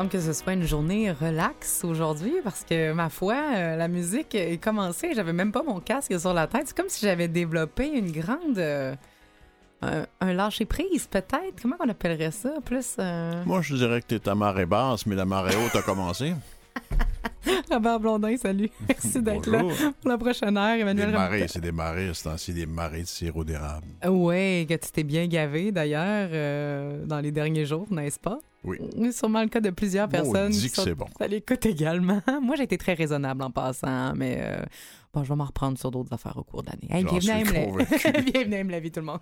semble que ce soit une journée relax aujourd'hui parce que, ma foi, euh, la musique est commencée. J'avais même pas mon casque sur la tête. C'est comme si j'avais développé une grande. euh, un, un lâcher-prise, peut-être. Comment on appellerait ça? Plus. euh, Moi, je dirais que t'es à marée basse, mais la marée haute a commencé. Robert Blondin, salut. Merci d'être là pour la prochaine heure. Des Emmanuel marées, c'est des marées, c'est ainsi des marées de sirop d'érable. Oui, que tu t'es bien gavé d'ailleurs euh, dans les derniers jours, n'est-ce pas? Oui. C'est sûrement le cas de plusieurs personnes. Qui que c'est bon. à l'écoute également. Moi, j'ai été très raisonnable en passant, mais euh, bon, je vais m'en reprendre sur d'autres affaires au cours de l'année. Hey, bienvenue, à convaincu. bienvenue à la vie, tout le monde.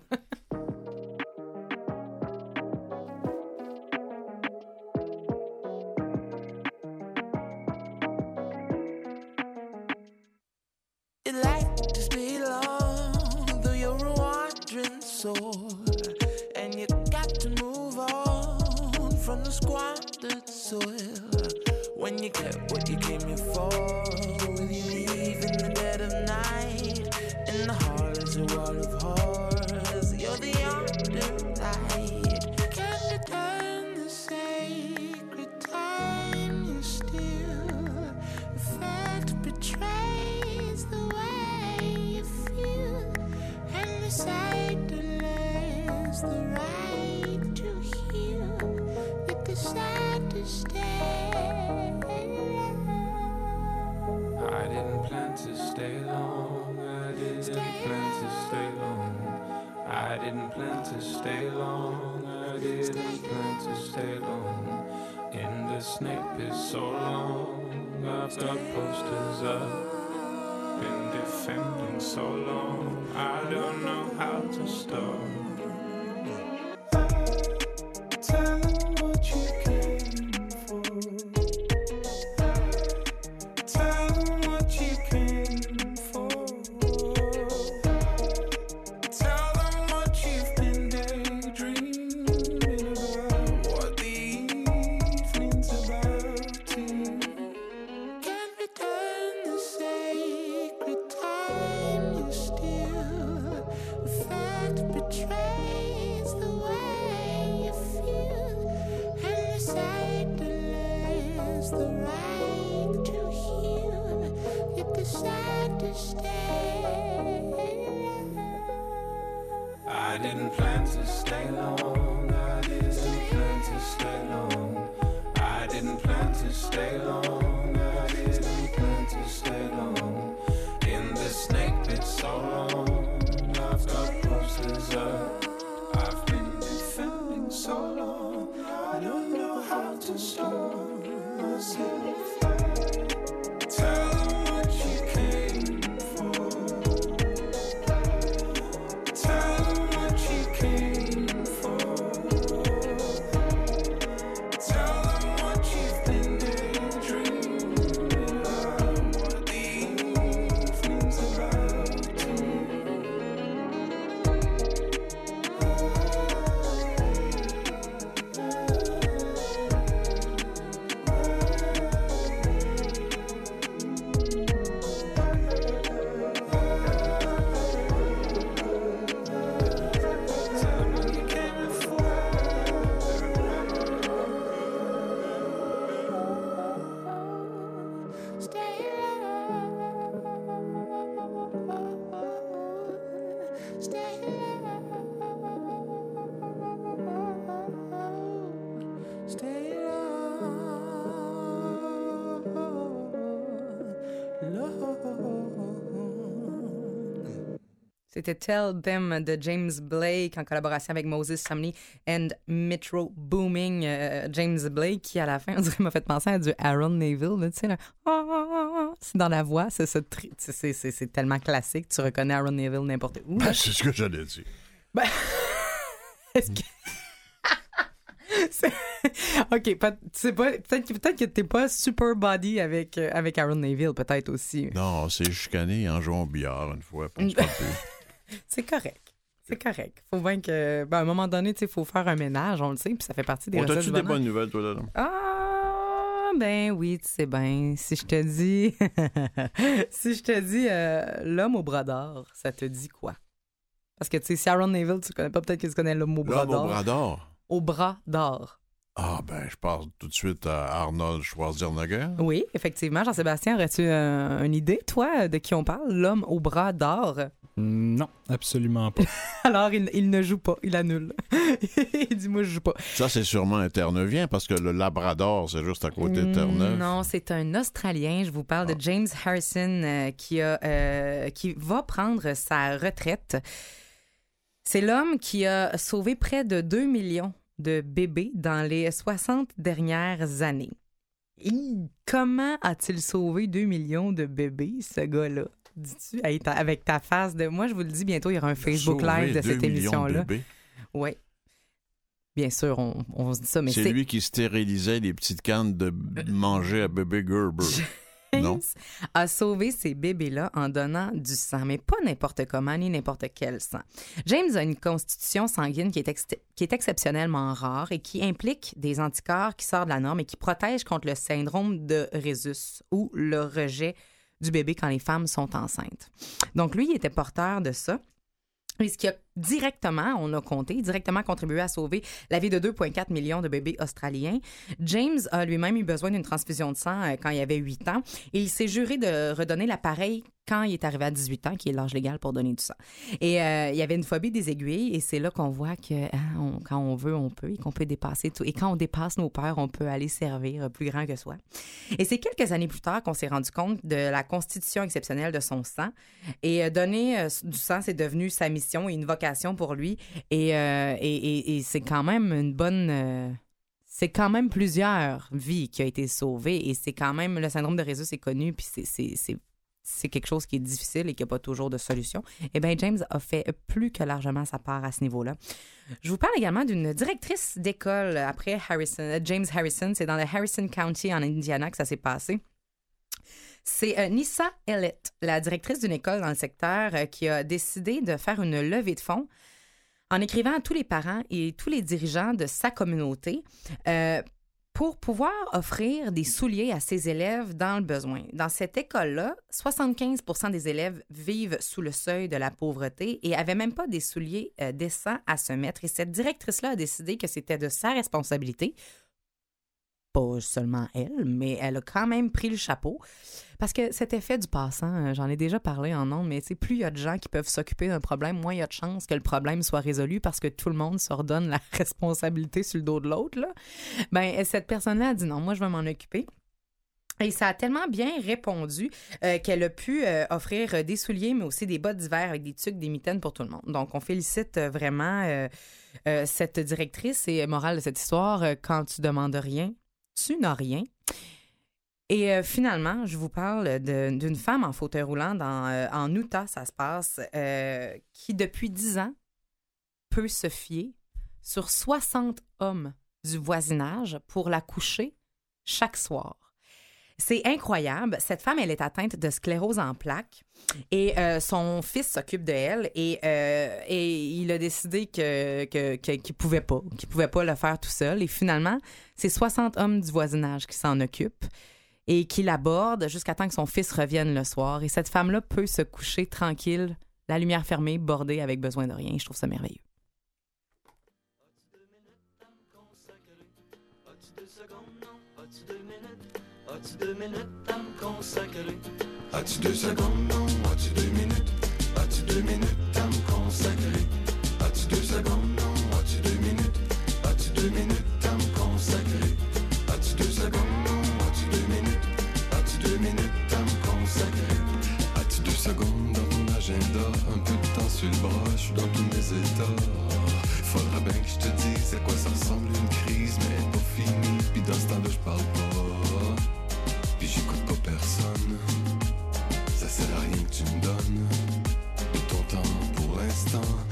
Get what you came here for, will you leave in the dead of night? In the hall is a wall of horrors. You're the underlight. Can you turn the sacred time you steal? Fact betrays the way you feel, and the sight delays the right to heal. You decide to stay. Stay long. I didn't plan to stay long. I didn't plan to stay long. I didn't plan to stay long. In the snake pit so long. I've got posters up. Been defending so long. I don't know how to stop. C'était Tell Them de James Blake en collaboration avec Moses Sumney and Metro Booming. Euh, James Blake qui, à la fin, on dirait, m'a fait penser à du Aaron Neville. Tu sais, là. Ah, ah, ah. C'est dans la voix. C'est ce tri- c'est- c'est- c'est- c'est tellement classique. Tu reconnais Aaron Neville n'importe où. Ben, c'est ce que j'allais dire. Est-ce que. C'est- OK, pas- tu sais pas, peut-être que, peut-être que t'es pas super body avec, euh, avec Aaron Neville, peut-être aussi. Non, c'est chicané en jouant au billard une fois, puis on se parle plus. C'est correct. C'est correct. Faut bien que. ben, à un moment donné, sais, faut faire un ménage, on le sait, puis ça fait partie des On du des bonnes nouvelles, toi, là? là? Ah, ben oui, tu sais bien. Si je te dis. si je te dis euh, l'homme au bras d'or, ça te dit quoi? Parce que, tu sais, si Aaron Neville, tu connais pas, peut-être que tu connais l'homme au bras L'homme au d'or. bras d'or? Au bras d'or. Ah, ben, je passe tout de suite à Arnold Schwarzenegger. Oui, effectivement. Jean-Sébastien, aurais-tu euh, une idée, toi, de qui on parle? L'homme au bras d'or. Non, absolument pas. Alors, il, il ne joue pas, il annule. il dit, moi, je joue pas. Ça, c'est sûrement un Terneuvien parce que le Labrador, c'est juste à côté de Terre-Neuve. Mm, Non, c'est un Australien. Je vous parle de James Harrison euh, qui, a, euh, qui va prendre sa retraite. C'est l'homme qui a sauvé près de 2 millions de bébés dans les 60 dernières années. Comment a-t-il sauvé 2 millions de bébés, ce gars-là? Dis-tu, Hey, avec ta face de. Moi, je vous le dis bientôt, il y aura un Facebook Sauver Live de cette émission-là. Oui. Bien sûr, on, on se dit ça, mais C'est lui qui stérilisait les petites cannes de manger à bébé Gerber. Non? James a sauvé ces bébés-là en donnant du sang, mais pas n'importe comment ni n'importe quel sang. James a une constitution sanguine qui est, ex- qui est exceptionnellement rare et qui implique des anticorps qui sortent de la norme et qui protègent contre le syndrome de Rhésus ou le rejet du bébé quand les femmes sont enceintes. Donc lui, il était porteur de ça. Et ce qui directement, on a compté, directement contribué à sauver la vie de 2,4 millions de bébés australiens. James a lui-même eu besoin d'une transfusion de sang euh, quand il avait 8 ans et il s'est juré de redonner l'appareil quand il est arrivé à 18 ans, qui est l'âge légal pour donner du sang. Et euh, il y avait une phobie des aiguilles et c'est là qu'on voit que hein, quand on veut, on peut et qu'on peut dépasser tout. Et quand on dépasse nos peurs, on peut aller servir plus grand que soi. Et c'est quelques années plus tard qu'on s'est rendu compte de la constitution exceptionnelle de son sang. Et euh, donner du sang, c'est devenu sa mission et une vocation pour lui. Et, euh, et, et- c'est quand même une bonne... euh, c'est quand même plusieurs vies qui ont été sauvées et c'est quand même... Le syndrome de Rhésus est connu, puis c'est c'est quelque chose qui est difficile et qui n'a pas toujours de solution. Eh bien, James a fait plus que largement sa part à ce niveau-là. Je vous parle également d'une directrice d'école après Harrison, euh, James Harrison. C'est dans le Harrison County en Indiana que ça s'est passé. C'est euh, Nissa Ellett, la directrice d'une école dans le secteur, euh, qui a décidé de faire une levée de fonds en écrivant à tous les parents et tous les dirigeants de sa communauté euh, pour pouvoir offrir des souliers à ses élèves dans le besoin. Dans cette école-là, 75% des élèves vivent sous le seuil de la pauvreté et avaient même pas des souliers décents à se mettre. Et cette directrice-là a décidé que c'était de sa responsabilité, pas seulement elle, mais elle a quand même pris le chapeau. Parce que cet effet du passant, euh, j'en ai déjà parlé en nombre, mais plus il y a de gens qui peuvent s'occuper d'un problème, moins il y a de chances que le problème soit résolu parce que tout le monde se redonne la responsabilité sur le dos de l'autre. Ben, cette personne-là a dit non, moi je vais m'en occuper. Et ça a tellement bien répondu euh, qu'elle a pu euh, offrir des souliers, mais aussi des bottes d'hiver avec des tucs, des mitaines pour tout le monde. Donc, on félicite vraiment cette directrice. Et morale de cette histoire, quand tu demandes rien, tu rien. Et euh, finalement, je vous parle d'une femme en fauteuil roulant dans, euh, en Utah, ça se passe, euh, qui depuis 10 ans peut se fier sur 60 hommes du voisinage pour la coucher chaque soir. C'est incroyable. Cette femme, elle est atteinte de sclérose en plaques et euh, son fils s'occupe de elle et, euh, et il a décidé que, que, qu'il pouvait pas, qu'il pouvait pas le faire tout seul. Et finalement, c'est 60 hommes du voisinage qui s'en occupent et qui l'abordent jusqu'à temps que son fils revienne le soir. Et cette femme-là peut se coucher tranquille, la lumière fermée, bordée, avec besoin de rien. Je trouve ça merveilleux. As-tu deux minutes à me consacrer? As-tu deux secondes, non? As-tu deux minutes? As-tu deux minutes à me consacrer? As-tu deux secondes, non? As-tu deux minutes? As-tu deux minutes à me consacrer? As-tu deux secondes, non? As-tu deux minutes? As-tu deux minutes à me consacrer? As-tu deux secondes dans ton agenda? Un peu de temps sur le bras, dans tous mes états. Faudra bien que je te dise à quoi ça ressemble une crise, mais elle pas finie. Puis dans ce temps-là, je parle pas. L'instant.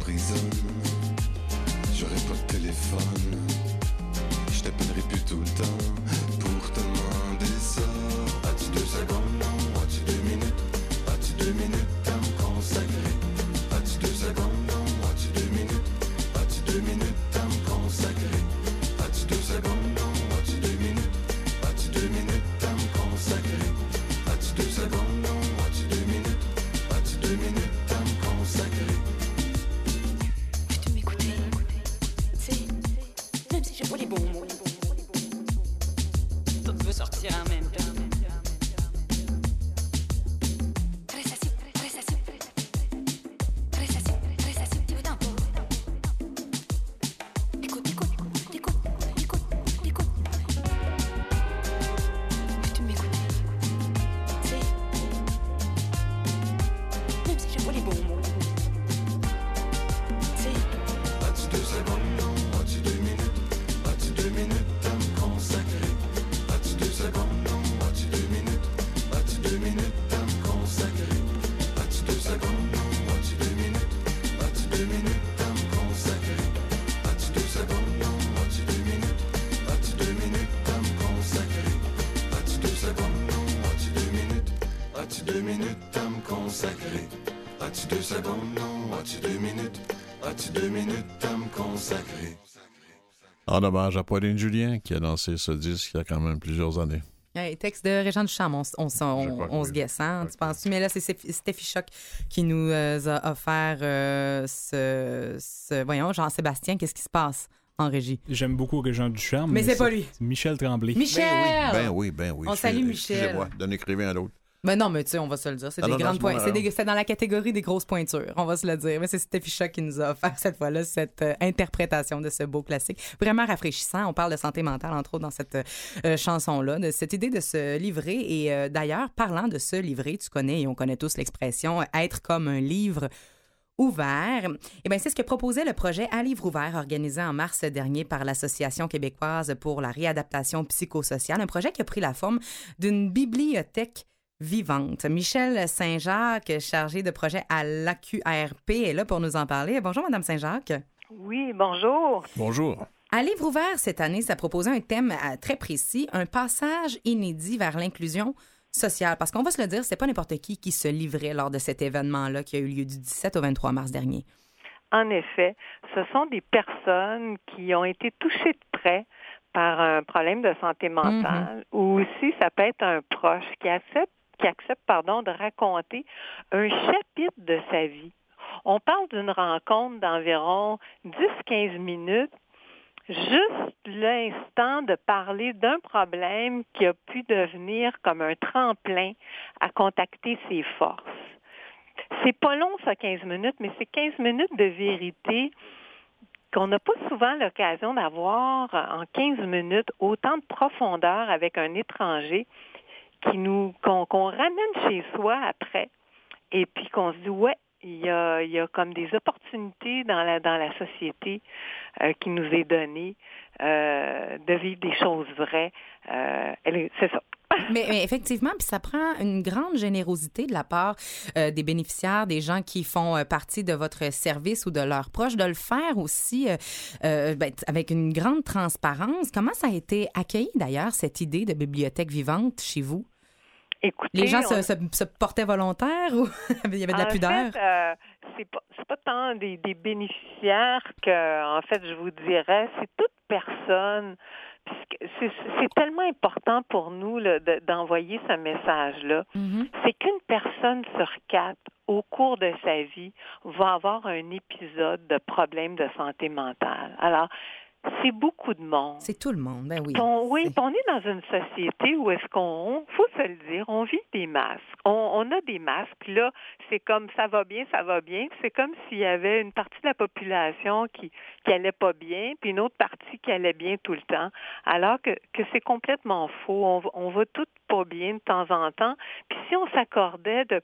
M'emprisonne. J'aurai pas de téléphone. Je t'appellerai plus tout le temps En hommage à Pauline Julien, qui a lancé ce disque il y a quand même plusieurs années. Hey, texte de Régent Duchamp, on, on, on, on oui. se guesse, hein, tu penses Mais là, c'est Steffi Choc qui nous euh, a offert euh, ce, ce- Voyons, Jean-Sébastien, qu'est-ce qui se passe en régie? J'aime beaucoup Régent Ducharme. Mais c'est pas lui. c'est Michel Tremblay. Michel! Ben oui, ben oui. On Excusez- salue Michel. Excusez-moi, d'un écrivain à l'autre. Ben non, mais tu sais, on va se le dire. C'est Ah des non, grandes alors. c'est dans la catégorie des grosses pointures, on va se le dire. Mais c'est Steffi Choc qui nous a offert cette fois-là cette euh, interprétation de ce beau classique. Vraiment rafraîchissant. On parle de santé mentale, entre autres, dans cette euh, chanson-là, de cette idée de se livrer. Et euh, d'ailleurs, parlant de se livrer, tu connais, et on connaît tous l'expression, être comme un livre ouvert. Eh bien, c'est ce que proposait le projet À livre ouvert organisé en mars dernier par l'Association québécoise pour la réadaptation psychosociale, un projet qui a pris la forme d'une bibliothèque vivante. Michel Saint-Jacques, chargé de projet à l'AQRP, est là pour nous en parler. Bonjour, Madame Saint-Jacques. Oui, bonjour. Bonjour. À Livre ouvert cette année, ça proposait un thème euh, très précis, un passage inédit vers l'inclusion sociale. Parce qu'on va se le dire, c'est pas n'importe qui qui se livrait lors de cet événement-là qui a eu lieu du 17 au 23 mars dernier. En effet, ce sont des personnes qui ont été touchées de près par un problème de santé mentale ou aussi ça peut être un proche qui accepte qui accepte pardon de raconter un chapitre de sa vie. On parle d'une rencontre d'environ 10-15 minutes juste l'instant de parler d'un problème qui a pu devenir comme un tremplin à contacter ses forces. C'est pas long, ça, 15 minutes, mais c'est 15 minutes de vérité qu'on n'a pas souvent l'occasion d'avoir en 15 minutes autant de profondeur avec un étranger qui nous qu'on ramène chez soi après et puis qu'on se dit ouais il y a, il y a comme des opportunités dans la dans la société euh, qui nous est donnée euh, de vivre des choses vraies. Euh, c'est ça. Mais, effectivement, puis ça prend une grande générosité de la part des bénéficiaires, des gens qui font partie de votre service ou de leurs proches, de le faire aussi ben, avec une grande transparence. Comment ça a été accueilli d'ailleurs, cette idée de bibliothèque vivante chez vous? Écoutez, Les gens on- se, se- se portaient volontaires ou il y avait de la en pudeur? Fait, euh, c'est pas tant des, des bénéficiaires que en fait je vous dirais c'est toute personne c'est tellement important pour nous d'envoyer ce message là Mhm. c'est qu'une personne sur quatre au cours de sa vie va avoir un épisode de problème de santé mentale alors c'est beaucoup de monde C'est tout le monde, ben oui. on, oui, puis on est dans une société où est-ce qu'on, faut se le dire, on vit des masques. On, on a des masques, puis là, c'est comme ça va bien, ça va bien. C'est comme s'il y avait une partie de la population qui qui allait pas bien, puis une autre partie qui allait bien tout le temps. Alors que, que c'est complètement faux. On, va- on va toutes pas bien de temps en temps. Puis si on s'accordait de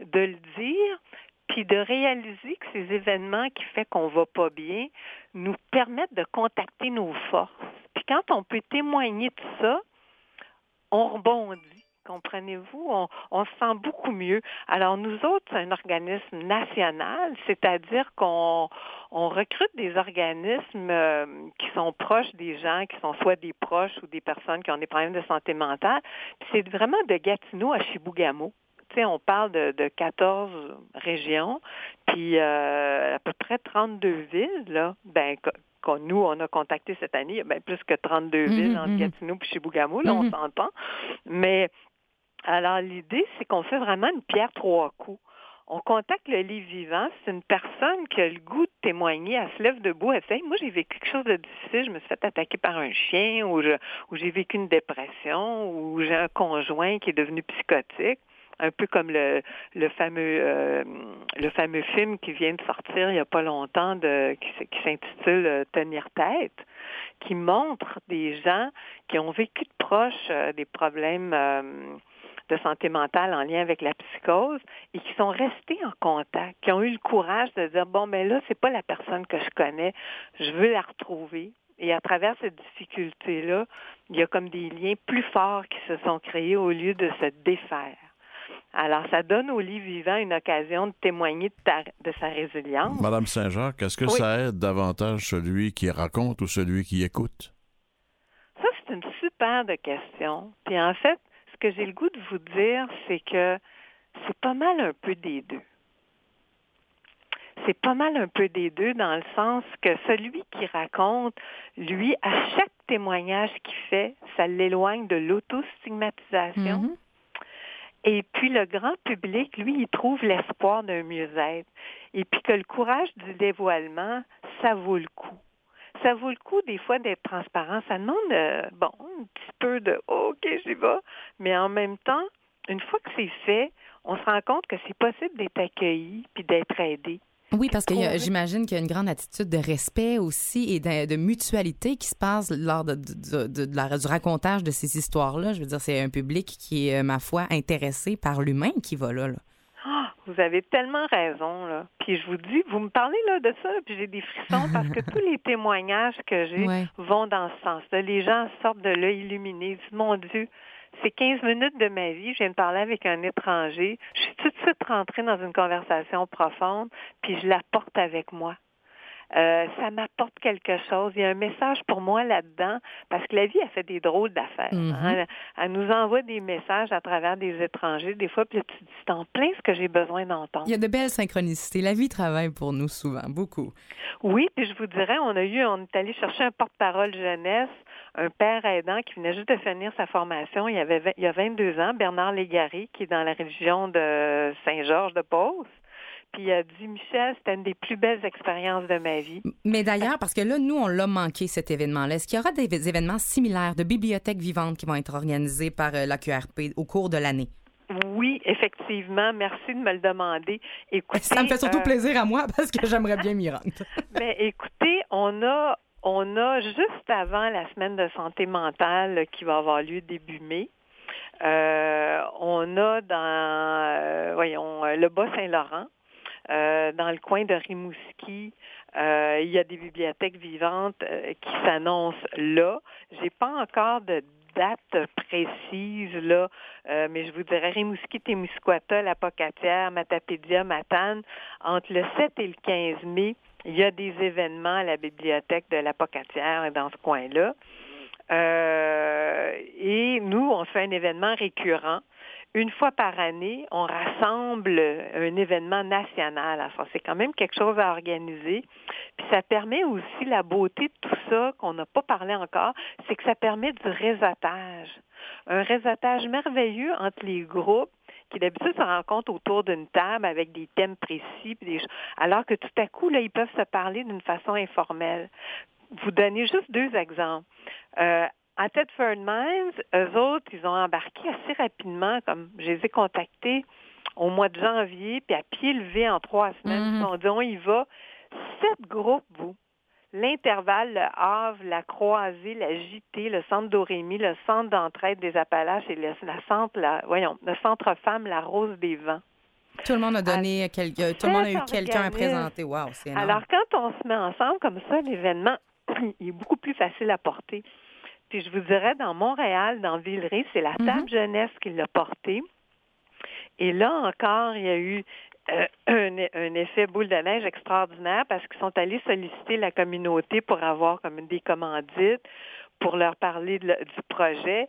de le dire, puis de réaliser que ces événements qui fait qu'on va pas bien nous permettent de contacter nos forces. Puis quand on peut témoigner de ça, on rebondit. Comprenez-vous? On, se sent beaucoup mieux. Alors, nous autres, c'est un organisme national, c'est-à-dire qu'on on recrute des organismes euh, qui sont proches des gens, qui sont soit des proches ou des personnes qui ont des problèmes de santé mentale. C'est vraiment de Gatineau à Chibougamau. Tu sais, on parle de, de 14 régions, puis euh, à peu près 32 villes, là. Ben, qu'on- nous, on a contacté cette année, il y a bien plus que 32 villes Mhm, entre mhm. Gatineau et Chibougamau, là, on Mhm. s'entend. Mais alors, l'idée, c'est qu'on fait vraiment une pierre trois coups. On contacte le lit vivant. C'est une personne qui a le goût de témoigner. Elle se lève debout. Elle fait Moi, j'ai vécu quelque chose de difficile. Je me suis fait attaquer par un chien, ou j'ai vécu une dépression, ou j'ai un conjoint qui est devenu psychotique. Un peu comme le, le fameux euh, le fameux film qui vient de sortir il n'y a pas longtemps de qui, s'intitule euh, Tenir tête, qui montre des gens qui ont vécu de proche euh, des problèmes euh, de santé mentale en lien avec la psychose et qui sont restés en contact, qui ont eu le courage de dire bon mais là c'est pas la personne que je connais, je veux la retrouver. Et à travers cette difficulté-là, il y a comme des liens plus forts qui se sont créés au lieu de se défaire. Alors, ça donne au lit vivant une occasion de témoigner de, ta- de sa résilience. Madame Saint-Jacques, est-ce que Oui. ça aide davantage celui qui raconte ou celui qui écoute? Ça, c'est une super de question. Puis en fait, ce que j'ai le goût de vous dire, c'est que c'est pas mal un peu des deux. C'est pas mal un peu des deux dans le sens que celui qui raconte, lui, à chaque témoignage qu'il fait, ça l'éloigne de l'autostigmatisation. Mhm. Et puis le grand public, lui, il trouve l'espoir d'un mieux-être. Et puis que le courage du dévoilement, ça vaut le coup. Ça vaut le coup des fois d'être transparent. Ça demande, euh, bon, un petit peu de oh, OK, j'y vais. Mais en même temps, une fois que c'est fait, on se rend compte que c'est possible d'être accueilli puis d'être aidé. Oui, parce que j'imagine qu'il y a une grande attitude de respect aussi et de, de mutualité qui se passe lors de, la- du racontage de ces histoires-là. Je veux dire, c'est un public qui est, euh, ma foi, intéressé par l'humain qui va là. là. Ah, vous avez tellement raison, là. Puis je vous dis, vous me parlez là de ça, puis j'ai des frissons parce que tous les témoignages que j'ai Ouais. vont dans ce sens-là. Les gens sortent de là illuminés. Ils disent, mon Dieu, c'est 15 minutes de ma vie. Je viens de parler avec un étranger. Je suis tout de suite rentrée dans une conversation profonde, puis je la porte avec moi. Euh, ça m'apporte quelque chose. Il y a un message pour moi là-dedans, parce que la vie a fait des drôles d'affaires. Hein. Elle, elle nous envoie des messages à travers des étrangers, des fois, puis tu te dis, c'est en plein ce que j'ai besoin d'entendre. Il y a de belles synchronicités. La vie travaille pour nous souvent, beaucoup. Oui, puis je vous dirais, on a eu, on est allé chercher un porte-parole jeunesse, un père aidant qui venait juste de finir sa formation. Il y avait il y a 22 ans, Bernard Légaré, qui est dans la région de Saint-Georges-de-Beauce. Puis il a dit, Michel, c'était une des plus belles expériences de ma vie. Mais d'ailleurs, parce que là, nous, on l'a manqué, cet événement-là. Est-ce qu'il y aura des événements similaires de bibliothèques vivantes qui vont être organisés par euh, la QRP au cours de l'année? Oui, effectivement. Merci de me le demander. Écoutez, Ça me fait surtout euh, plaisir à moi parce que j'aimerais bien m'y rendre. Mais écoutez, on a on a juste avant la semaine de santé mentale qui va avoir lieu début mai. euh, on a dans euh, voyons euh, le Bas-Saint-Laurent, dans le coin de Rimouski, il y a des bibliothèques vivantes qui s'annoncent là. J'ai pas encore de date précise là, mais je vous dirais Rimouski, Témiscouata, La Pocatière, Matapédia, Matane, entre le 7 et le 15 mai, il y a des événements à la bibliothèque de La Pocatière dans ce coin-là. Euh, et nous, on fait un événement récurrent. Une fois par année, on rassemble un événement national. Alors, c'est quand même quelque chose à organiser. Puis ça permet aussi la beauté de tout ça qu'on n'a pas parlé encore, c'est que ça permet du réseautage. Un réseautage merveilleux entre les groupes qui d'habitude se rencontrent autour d'une table avec des thèmes précis, puis des... alors que tout à coup, là, ils peuvent se parler d'une façon informelle. Vous donnez juste deux exemples. Euh, à Tedford Mines, eux autres, ils ont embarqué assez rapidement, comme je les ai contactés au mois de janvier, puis à pied levé en trois semaines, Mhm. ils se sont dit, on y va. Sept groupes, vous. L'intervalle, le Havre, la Croisée, la JT, le Centre d'Orémy, le Centre d'entraide des Appalaches et le, la centre, la, voyons, le Centre Femmes, la Rose des Vents. Tout le monde a donné, quel- euh, tout le monde a eu quelqu'un à présenter. Wow, c'est énorme. Alors, quand on se met ensemble comme ça, l'événement il est beaucoup plus facile à porter. Puis je vous dirais, dans Montréal, dans Villeray, c'est la Mhm. table jeunesse qui l'a porté. Et là encore, il y a eu euh, un, un effet boule de neige extraordinaire parce qu'ils sont allés solliciter la communauté pour avoir comme des commandites, pour leur parler du projet.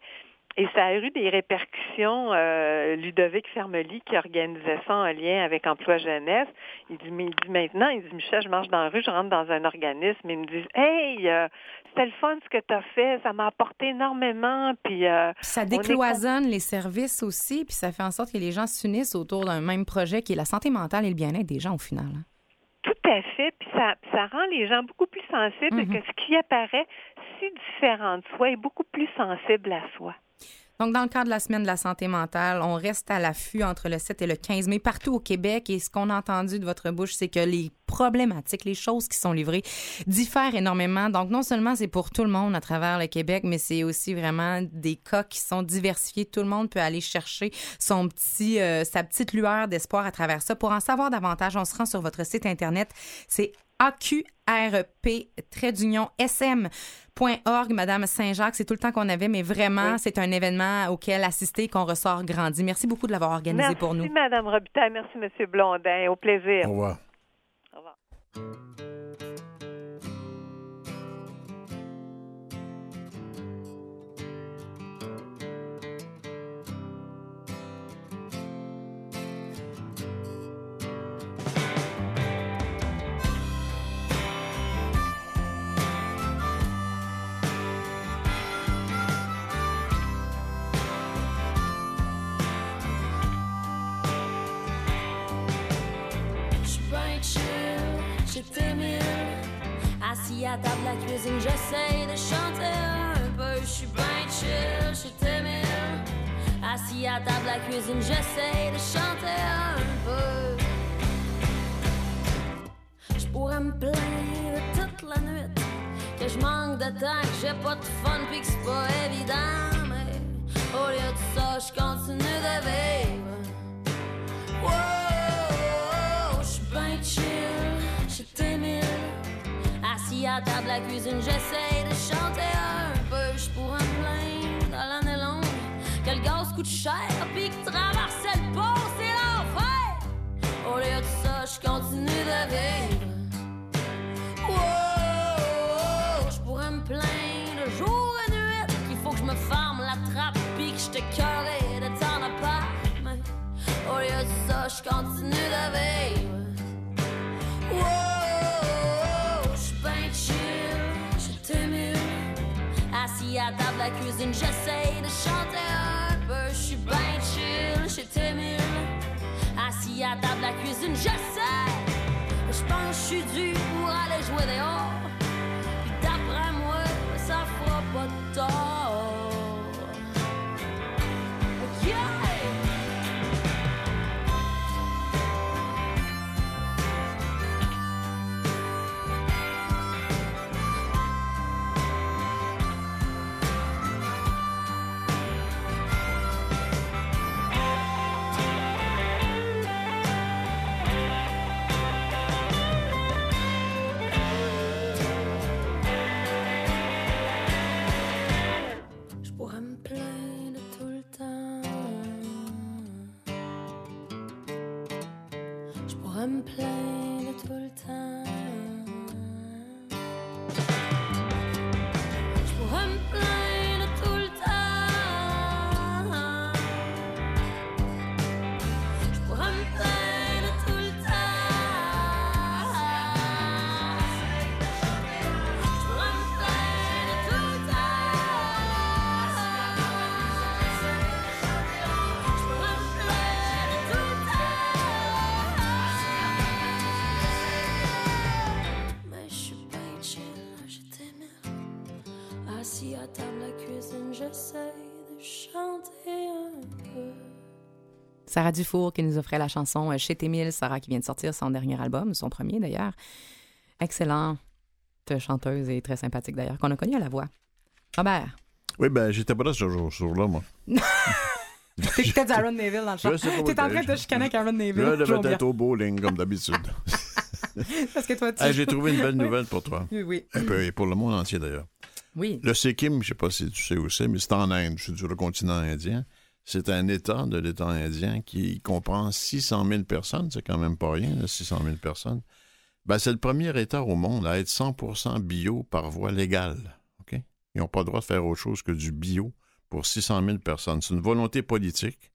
Et ça a eu des répercussions. Euh, Ludovic Fermely, qui organisait ça en lien avec Emploi Jeunesse, il dit, mais il dit maintenant, il dit, Michel, je marche dans la rue, je rentre dans un organisme, ils me disent, hey, euh, c'était le fun ce que tu as fait, ça m'a apporté énormément, puis... euh, ça est décloisonne les services aussi, puis ça fait en sorte que les gens s'unissent autour d'un même projet qui est la santé mentale et le bien-être des gens au final. hein. Tout à fait, puis ça, ça rend les gens beaucoup plus sensibles Mhm. que ce qui apparaît si différent de soi est beaucoup plus sensible à soi. Donc, dans le cadre de la semaine de la santé mentale, on reste à l'affût entre le 7 et le 15 mai partout au Québec. Et ce qu'on a entendu de votre bouche, c'est que les problématiques, les choses qui sont livrées diffèrent énormément. Donc, non seulement c'est pour tout le monde à travers le Québec, mais c'est aussi vraiment des cas qui sont diversifiés. Tout le monde peut aller chercher son petit, euh, sa petite lueur d'espoir à travers ça. Pour en savoir davantage, on se rend sur votre site Internet. C'est AQRP, trait d'union, SM.org, Madame Saint-Jacques. C'est tout le temps qu'on avait, mais vraiment, Oui. c'est un événement auquel assister, qu'on ressort grandi. Merci beaucoup de l'avoir organisé merci, pour nous. Madame Robitaille, merci, Monsieur Blondin. Au plaisir. Au revoir. Au revoir. À table la cuisine, j'essaye de chanter un peu. J'suis bien chill, j'étais mille. Assis à table la cuisine, j'essaye de chanter un peu. J'pourrais me plaindre toute la nuit que je manque de temps, que j'ai pas de fun, pis que c'est pas évident. Mais au lieu de ça, j'continue de vivre. Wow, j'suis ben chill, j'étais mille. À table la cuisine, j'essaye de chanter un peu. J'pourrais me plaindre dans l'année longue que le gaz coûte cher, pis que traverser le pont, c'est l'enfer. Au lieu de ça, j'continue de vivre. Wow, j'pourrais me plaindre jour et nuit qu'il faut que je me ferme la trappe, pis que j'te curé de t'en pas. Mais au lieu de ça, je continue de vivre. La cuisine, j'essaye de chanter un peu. Je suis ben chill, j'étais mieux. Assis à table la cuisine, j'essaie. Je pense je suis dû pour aller jouer dehors. Puis d'après moi, ça fera pas de tort. Pourrais Sarah Dufour qui nous offrait la chanson euh, Chez Témile, Sarah qui vient de sortir son dernier album, son premier d'ailleurs. Excellente chanteuse et très sympathique d'ailleurs, qu'on a connue à la voix. Robert, Oui, ben, j'étais pas là ce jour- ce jour-là, moi. T'écoutais du Aaron Neville dans le pas T'es en train de t'es. chicaner avec Aaron Neville. Là, bien. être au bowling, comme d'habitude. Parce que toi, tu... J'ai trouvé une belle nouvelle pour toi. Oui, oui. Et puis, pour le monde entier, d'ailleurs. Oui. Le Sikkim, je sais pas si tu sais où c'est, mais c'est en Inde, sur le continent indien. C'est un État de l'État indien qui comprend 600 000 personnes. C'est quand même pas rien, là, 600 000 personnes. Ben, c'est le premier État au monde à être 100% bio par voie légale. Ils n'ont pas le droit de faire autre chose que du bio pour 600 000 personnes. C'est une volonté politique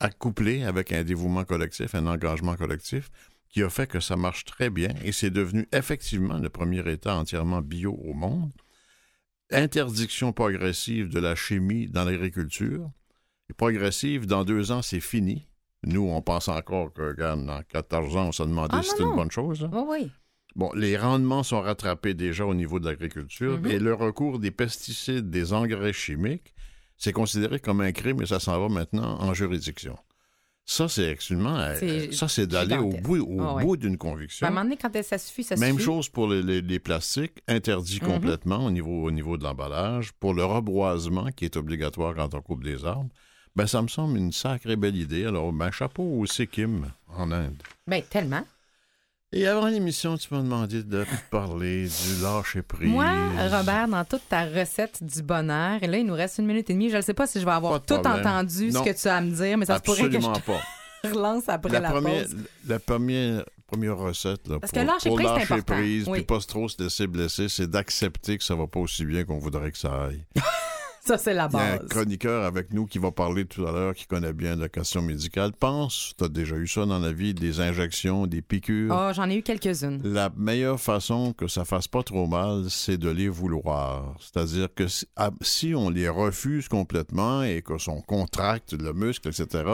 accouplée avec un dévouement collectif, un engagement collectif qui a fait que ça marche très bien et c'est devenu effectivement le premier État entièrement bio au monde interdiction progressive de la chimie dans l'agriculture. Et progressive, dans deux ans, c'est fini. Nous, on pense encore que, regarde, dans 14 ans, on s'est demandé Ah, si c'était une bonne chose. hein. Oui, oui. Bon, les rendements sont rattrapés déjà au niveau de l'agriculture Mhm. et le recours des pesticides, des engrais chimiques, c'est considéré comme un crime et ça s'en va maintenant en juridiction. Ça, c'est absolument... euh, Ça, c'est d'aller au bout, au Ah ouais. bout d'une conviction. à un moment donné, quand ça suffit, ça Même suffit. chose pour les, les- les plastiques, interdits Mhm. complètement au, niveau, au niveau de l'emballage. Pour le reboisement, qui est obligatoire quand on coupe des arbres, ben, ça me semble une sacrée belle idée. Alors, ben, chapeau au Sikkim, en Inde. Ben, tellement. Et avant l'émission, tu m'as demandé de parler du lâcher-prise. Moi, Robert, dans toute ta recette du bonheur, et là, il nous reste une minute et demie. Je ne sais pas si je vais avoir tout problème. entendu Non. ce que tu as à me dire, mais ça se pourrait que je Absolument pas. relance après La, la, première, pause. la première, première recette là, Parce pour, que lâcher pour prise, lâcher prise, Oui. puis pas trop se laisser blesser, c'est d'accepter que ça va pas aussi bien qu'on voudrait que ça aille. Ça, c'est la Il y a un base. chroniqueur avec nous qui va parler tout à l'heure, qui connaît bien la question médicale. Pense, tu as déjà eu ça dans la vie, des injections, des piqûres? Oh, j'en ai eu quelques-unes. La meilleure façon que ça fasse pas trop mal, c'est de les vouloir. C'est-à-dire que si, ah, si on les refuse complètement et que son contracte le muscle, etc.,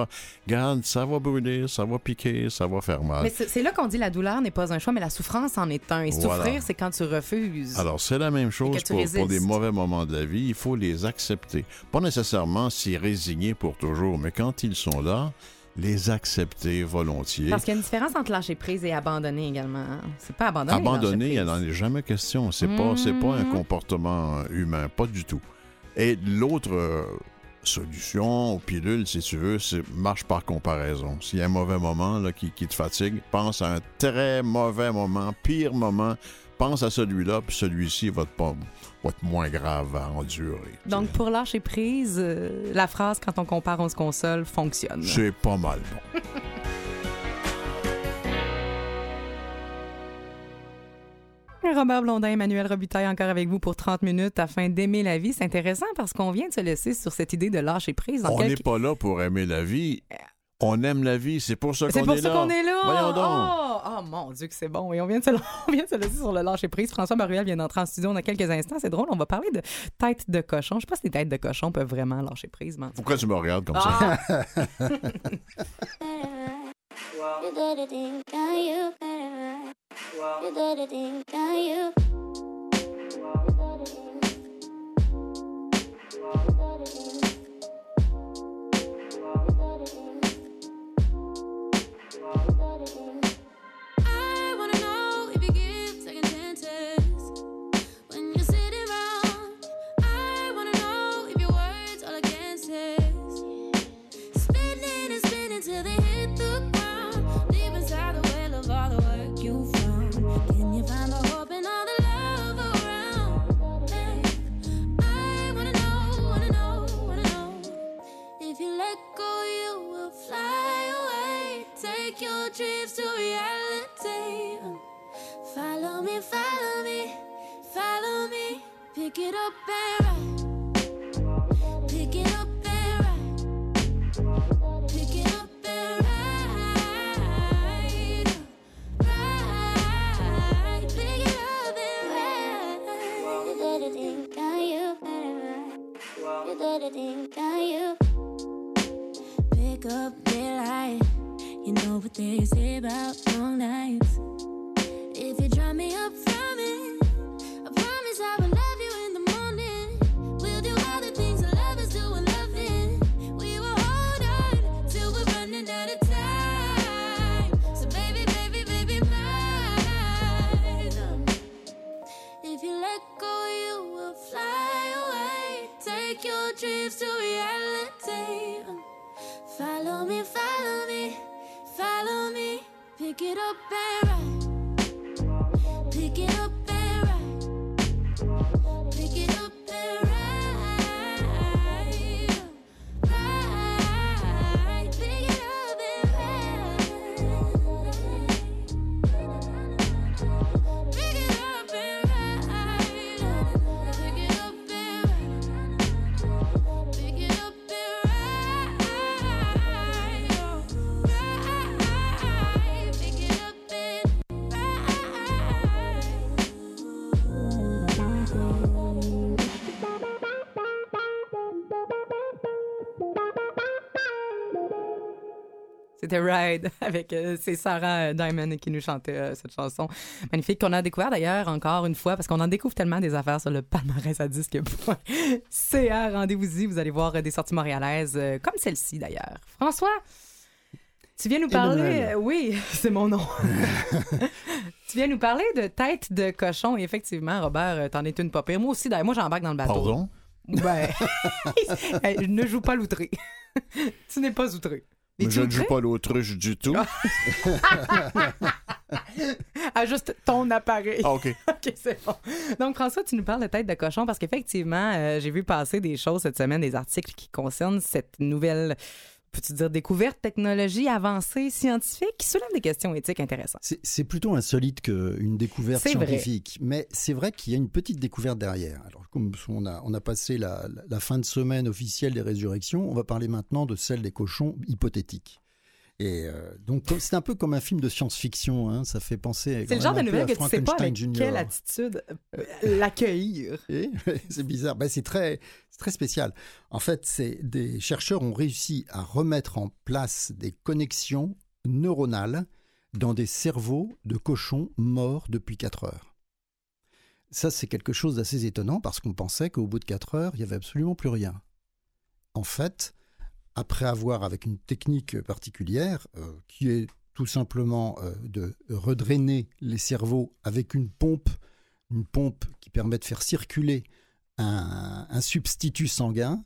garde, ça va brûler, ça va piquer, ça va faire mal. Mais c'est là qu'on dit la douleur n'est pas un choix, mais la souffrance en est un. Et Voilà. souffrir, c'est quand tu refuses. Alors, c'est la même chose pour, pour des mauvais moments de la vie. Il faut les accepter. Pas nécessairement s'y résigner pour toujours, mais quand ils sont là, les accepter volontiers. Parce qu'il y a une différence entre lâcher prise et abandonner également. hein. C'est pas abandonner. Abandonner, il n'en est jamais question. C'est pas, c'est pas un comportement humain, pas du tout. Et l'autre euh, solution, ou pilule, si tu veux, c'est marche par comparaison. S'il y a un mauvais moment là, qui, qui te fatigue, pense à un très mauvais moment, pire moment. Pense à celui-là, puis celui-ci va, te pas, va être moins grave à endurer. Donc, pour lâcher prise, euh, la phrase quand on compare, on se console fonctionne. C'est pas mal bon. Robert Blondin, Emmanuel Robitaille encore avec vous pour 30 minutes afin d'aimer la vie. C'est intéressant parce qu'on vient de se laisser sur cette idée de lâcher prise. On n'est quelques- pas là pour aimer la vie. On aime la vie, c'est pour ça qu'on C'est est, pour là. ça qu'on est là. Voyons donc. Oh, oh, mon Dieu que c'est bon. Et on vient, de se, on vient de se laisser sur le lâcher prise. François Baruel vient d'entrer en studio dans quelques instants. C'est drôle. On va parler de tête de cochon. Je sais pas si les têtes de cochon peuvent vraiment lâcher prise. mais Pourquoi tu me regardes comme Ah. ça? Pick it up and ride. Pick it up and ride. Pick it up and ride. Ride. Pick it up and ride. You do the thing, can you? You do the thing, can you? Pick up daylight. You know what they say about long nights. If you dry me up C'était Ride avec euh, c'est Sarah euh, Diamond qui nous chantait euh, cette chanson magnifique qu'on a découvert d'ailleurs encore une fois parce qu'on en découvre tellement des affaires sur le palmarès à disque. CA, rendez-vous-y, vous allez voir euh, des sorties montréalaises comme celle-ci d'ailleurs. François, tu viens nous parler, oui, c'est mon nom. tu viens nous parler de tête de cochon et effectivement, Robert, t'en es une pas pire. Moi aussi, d'ailleurs, moi j'embarque dans le bateau. Pardon? Ben, ne joue pas l'outré. tu n'es pas outré. Je ne joue pas l'autruche du tout. Ajuste ton appareil. Ah, OK. OK, c'est bon. Donc, François, tu nous parles de tête de cochon parce qu'effectivement, euh, j'ai vu passer des choses cette semaine, des articles qui concernent cette nouvelle, peux-tu dire, découverte, technologie avancée, scientifique, qui soulève des questions éthiques intéressantes. C'est- C'est plutôt insolite qu'une découverte vrai. scientifique, mais c'est vrai qu'il y a une petite découverte derrière. Alors, comme on a, on a passé la- la fin de semaine officielle des résurrections, on va parler maintenant de celle des cochons hypothétiques. Et euh, donc, c'est un peu comme un film de science-fiction, hein, ça fait penser. C'est le genre de nouvelle que tu sais pas Frankenstein avec Junior. quelle attitude euh, l'accueillir. C'est bizarre. Ben, c'est très, spécial. En fait, c'est des chercheurs ont réussi à remettre en place des connexions neuronales dans des cerveaux de cochons morts depuis 4 heures. Ça, c'est quelque chose d'assez étonnant parce qu'on pensait qu'au bout de 4 heures, il n'y avait absolument plus rien. En fait, après avoir, avec une technique particulière, euh, qui est tout simplement euh, de redrainer les cerveaux avec une pompe, une pompe qui permet de faire circuler un, substitut sanguin,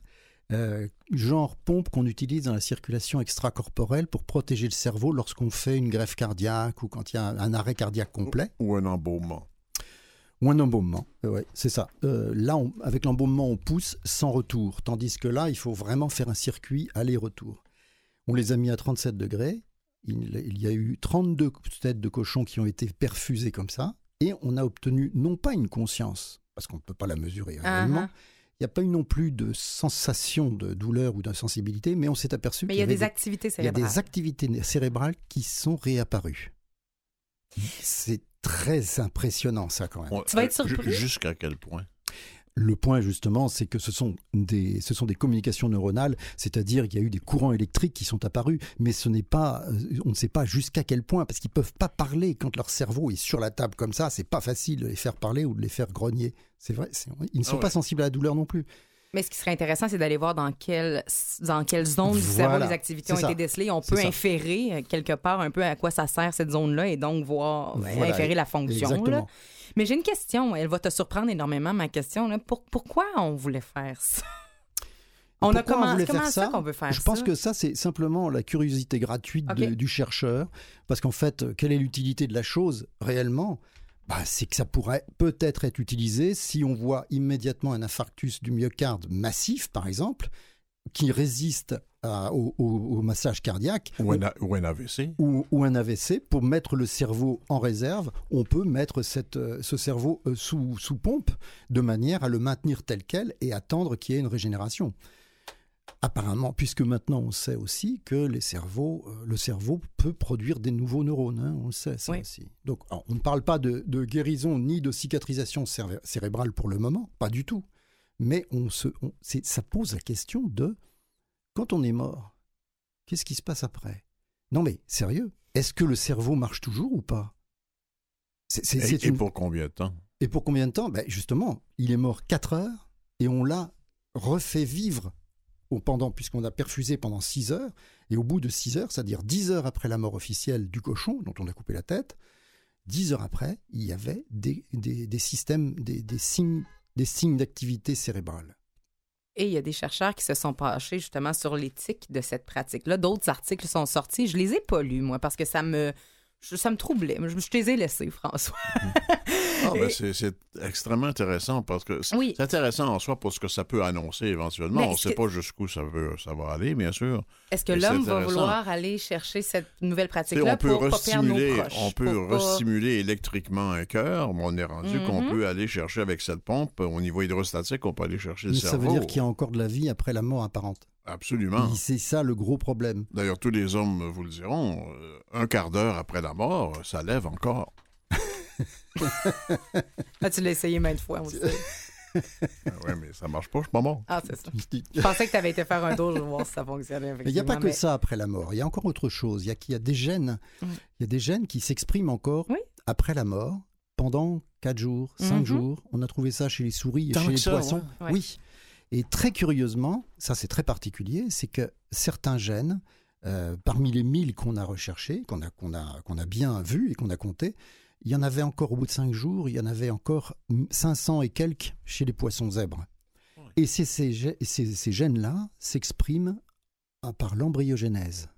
euh, genre pompe qu'on utilise dans la circulation extracorporelle pour protéger le cerveau lorsqu'on fait une greffe cardiaque ou quand il y a un, un arrêt cardiaque complet. Ou un embaumement. Ou un embaumement, Euh, ouais, c'est ça. Euh, là, on- avec l'embaumement, on pousse sans retour, tandis que là, il faut vraiment faire un circuit aller-retour. On les a mis à 37 degrés. Il, il y a eu 32 têtes de cochons qui ont été perfusées comme ça, et on a obtenu non pas une conscience, parce qu'on ne peut pas la mesurer réellement. Uh-huh. Il n'y a pas eu non plus de sensation de douleur ou d'insensibilité, mais on s'est aperçu Mais il qu'il y a avait des activités il y a cérébrales. des activités cérébrales qui sont réapparues. C'est très impressionnant, ça, quand même. On- Tu vas être euh, surpris? Jusqu'à quel point? Le point, justement, c'est que ce sont, des, ce sont des communications neuronales, c'est-à-dire qu'il y a eu des courants électriques qui sont apparus, mais ce n'est pas, euh, on ne sait pas jusqu'à quel point, parce qu'ils peuvent pas parler quand leur cerveau est sur la table comme ça. C'est pas facile de les faire parler ou de les faire grogner. C'est vrai, ils ne sont Ah pas sensibles à la douleur non plus. Mais ce qui serait intéressant, c'est d'aller voir dans quelle, dans quelle zone du cerveau les activités ont été décelées. On peut inférer euh, quelque part un peu à quoi ça sert cette zone-là et donc voir, ben, Voilà. inférer la fonction. là. Mais j'ai une question, elle va te surprendre énormément, ma question. Là. Pour- pourquoi on voulait faire ça? On a Pourquoi comment, voulait comment faire ça? qu'on veut faire Je ça? pense que ça, c'est simplement la curiosité gratuite de- du chercheur. Parce qu'en fait, euh, quelle est l'utilité de la chose réellement? Bah, C'est que ça pourrait peut-être être utilisé si on voit immédiatement un infarctus du myocarde massif, par exemple, qui résiste à- au, au- au massage cardiaque. Ou un, A- ou un AVC? ou, ou un AVC, pour mettre le cerveau en réserve, on peut mettre cette, euh, ce cerveau euh, sous, sous pompe de manière à le maintenir tel quel et attendre qu'il y ait une régénération. Apparemment, puisque maintenant on sait aussi que les cerveaux, euh, le cerveau peut produire des nouveaux neurones, hein, on le sait ça Oui. aussi. Donc alors, on ne parle pas de, de guérison ni de cicatrisation céré- cérébrale pour le moment, pas du tout. Mais on se, on- ça pose la question de quand on est mort, qu'est-ce qui se passe après? Non mais sérieux, est-ce que le cerveau marche toujours ou pas? Et, c'est et une- pour combien de temps? et pour combien de temps? Ben Justement, il est mort 4 heures et on l'a refait vivre au pendant, puisqu'on a perfusé pendant 6 heures. Et au bout de 6 heures, c'est-à-dire 10 heures après la mort officielle du cochon, dont on a coupé la tête, 10 heures après, il y avait des, des, des systèmes, des, des signes, des signes d'activité cérébrale. Et il y a des chercheurs qui se sont penchés justement sur l'éthique de cette pratique-là. D'autres articles sont sortis. Je les ai pas lus, moi, parce que ça me, je- ça me troublait. Je, je te les ai laissés, François. Ah, ben, c'est extrêmement intéressant parce que c'est Oui. intéressant en soi pour ce que ça peut annoncer éventuellement. On ne sait que- pas jusqu'où ça, veut, ça va aller, bien sûr. Est-ce que l'homme va vouloir aller chercher cette nouvelle pratique-là on peut pour pas perdre nos proches? on peut pour pas- restimuler électriquement un cœur. mais On est rendu qu'on Mhm. peut aller chercher avec cette pompe au niveau hydrostatique, on peut aller chercher le Mais ça cerveau. veut dire qu'il y a encore de la vie après la mort apparente. Absolument. Et C'est ça le gros problème. D'ailleurs, tous les hommes vous le diront, euh, un quart d'heure après la mort, ça lève encore. Ah, tu l'as essayé maintes fois aussi. oui, Ah mais ça marche pas, je suis pas mort. Ah, c'est ça. Je pensais que tu avais été faire un tour, je vais voir si ça fonctionnait. Mais il n'y a pas que ça après la mort. Il y a encore autre chose. Il y a, qu'il y a des gènes. Oui. Il y a des gènes qui s'expriment encore Oui. après la mort pendant 4 jours, 5 Mhm. jours. On a trouvé ça chez les souris et Tant chez les ça, poissons. Ouais. Oui. Et très curieusement, ça c'est très particulier, c'est que certains gènes, euh, parmi les 1000 qu'on a recherchés, qu'on a, qu'on a, qu'on a bien vus et qu'on a comptés, il y en avait encore au bout de 5 jours, il y en avait encore 500 et quelques chez les poissons zèbres. Et ces, ces, ces- ces gènes-là s'expriment par l'embryogénèse.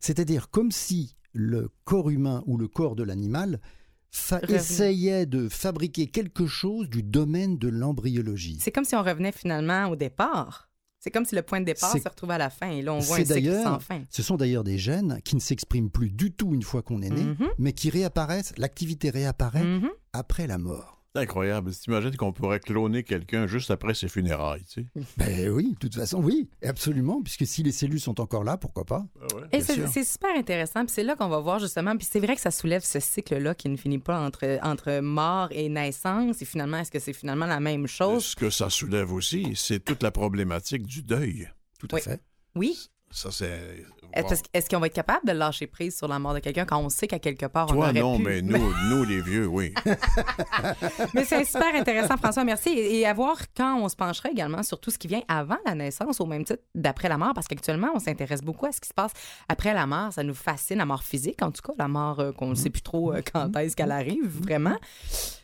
C'est-à-dire comme si le corps humain ou le corps de l'animal essayait de fabriquer quelque chose du domaine de l'embryologie. C'est comme si on revenait finalement au départ. C'est comme si le point de départ se retrouvait à la fin. Et là, on voit un cycle sans fin. Ce sont d'ailleurs des gènes qui ne s'expriment plus du tout une fois qu'on est né, Mhm. mais qui réapparaissent, l'activité réapparaît Mhm. après la mort. C'est incroyable. T'imagines qu'on pourrait cloner quelqu'un juste après ses funérailles, tu sais? Ben oui, de toute façon, oui, absolument, puisque si les cellules sont encore là, pourquoi pas? Et Bien c'est super intéressant. Puis c'est là qu'on va voir justement. Puis c'est vrai que ça soulève ce cycle-là qui ne finit pas entre, entre mort et naissance. Et finalement, est-ce que c'est finalement la même chose? Ce que ça soulève aussi, c'est toute la problématique du deuil. Tout à Oui. fait. Oui. Ça, c'est... Est-ce qu'on va être capable de lâcher prise sur la mort de quelqu'un quand on sait qu'à quelque part on Toi, aurait non, pu? mais nous, nous, les vieux, oui. Mais c'est super intéressant, François. Merci. Et, à voir quand on se penchera également sur tout ce qui vient avant la naissance, au même titre d'après la mort, parce qu'actuellement, on s'intéresse beaucoup à ce qui se passe après la mort. Ça nous fascine, la mort physique, en tout cas, la mort euh, qu'on ne sait plus trop euh, quand est-ce qu'elle arrive, vraiment.